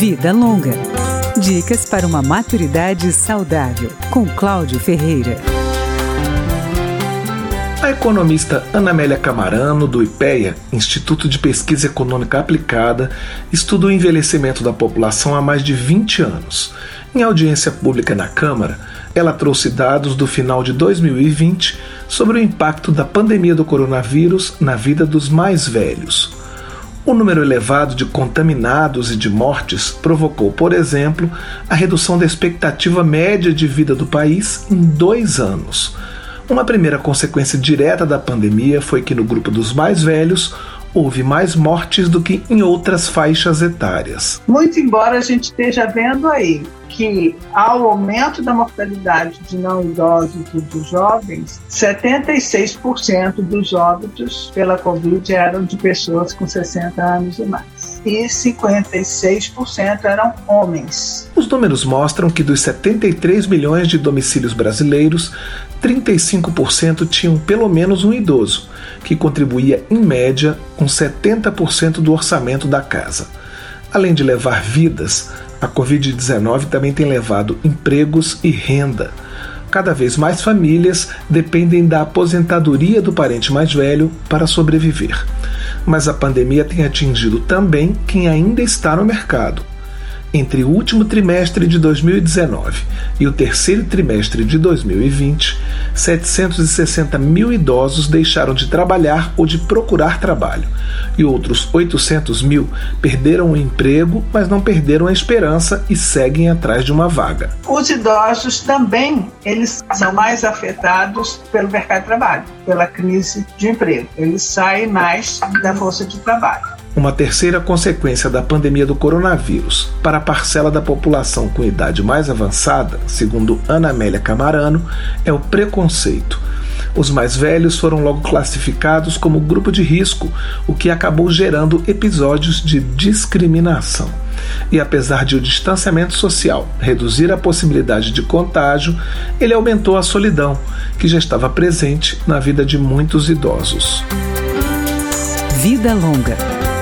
Vida Longa. Dicas para uma maturidade saudável, com Cláudio Ferreira. A economista Anamélia Camarano, do IPEA, Instituto de Pesquisa Econômica Aplicada, estuda o envelhecimento da população há mais de 20 anos. Em audiência pública na Câmara, ela trouxe dados do final de 2020 sobre o impacto da pandemia do coronavírus na vida dos mais velhos. O número elevado de contaminados e de mortes provocou, por exemplo, a redução da expectativa média de vida do país em dois anos. Uma primeira consequência direta da pandemia foi que no grupo dos mais velhos houve mais mortes do que em outras faixas etárias. Muito embora a gente esteja vendo aí que ao aumento da mortalidade de não idosos e dos jovens, 76% dos óbitos pela Covid eram de pessoas com 60 anos e mais. E 56% eram homens. Os números mostram que dos 73 milhões de domicílios brasileiros, 35% tinham pelo menos um idoso, que contribuía em média com 70% do orçamento da casa. Além de levar vidas, a Covid-19 também tem levado empregos e renda. Cada vez mais famílias dependem da aposentadoria do parente mais velho para sobreviver. Mas a pandemia tem atingido também quem ainda está no mercado. Entre o último trimestre de 2019 e o terceiro trimestre de 2020, 760 mil idosos deixaram de trabalhar ou de procurar trabalho, e outros 800 mil perderam o emprego, mas não perderam a esperança e seguem atrás de uma vaga. Os idosos também eles são mais afetados pelo mercado de trabalho, pela crise de emprego. Eles saem mais da força de trabalho. Uma terceira consequência da pandemia do coronavírus para a parcela da população com idade mais avançada, segundo Ana Amélia Camarano, é o preconceito. Os mais velhos foram logo classificados como grupo de risco, o que acabou gerando episódios de discriminação. E apesar de o distanciamento social reduzir a possibilidade de contágio, ele aumentou a solidão, que já estava presente na vida de muitos idosos. Vida Longa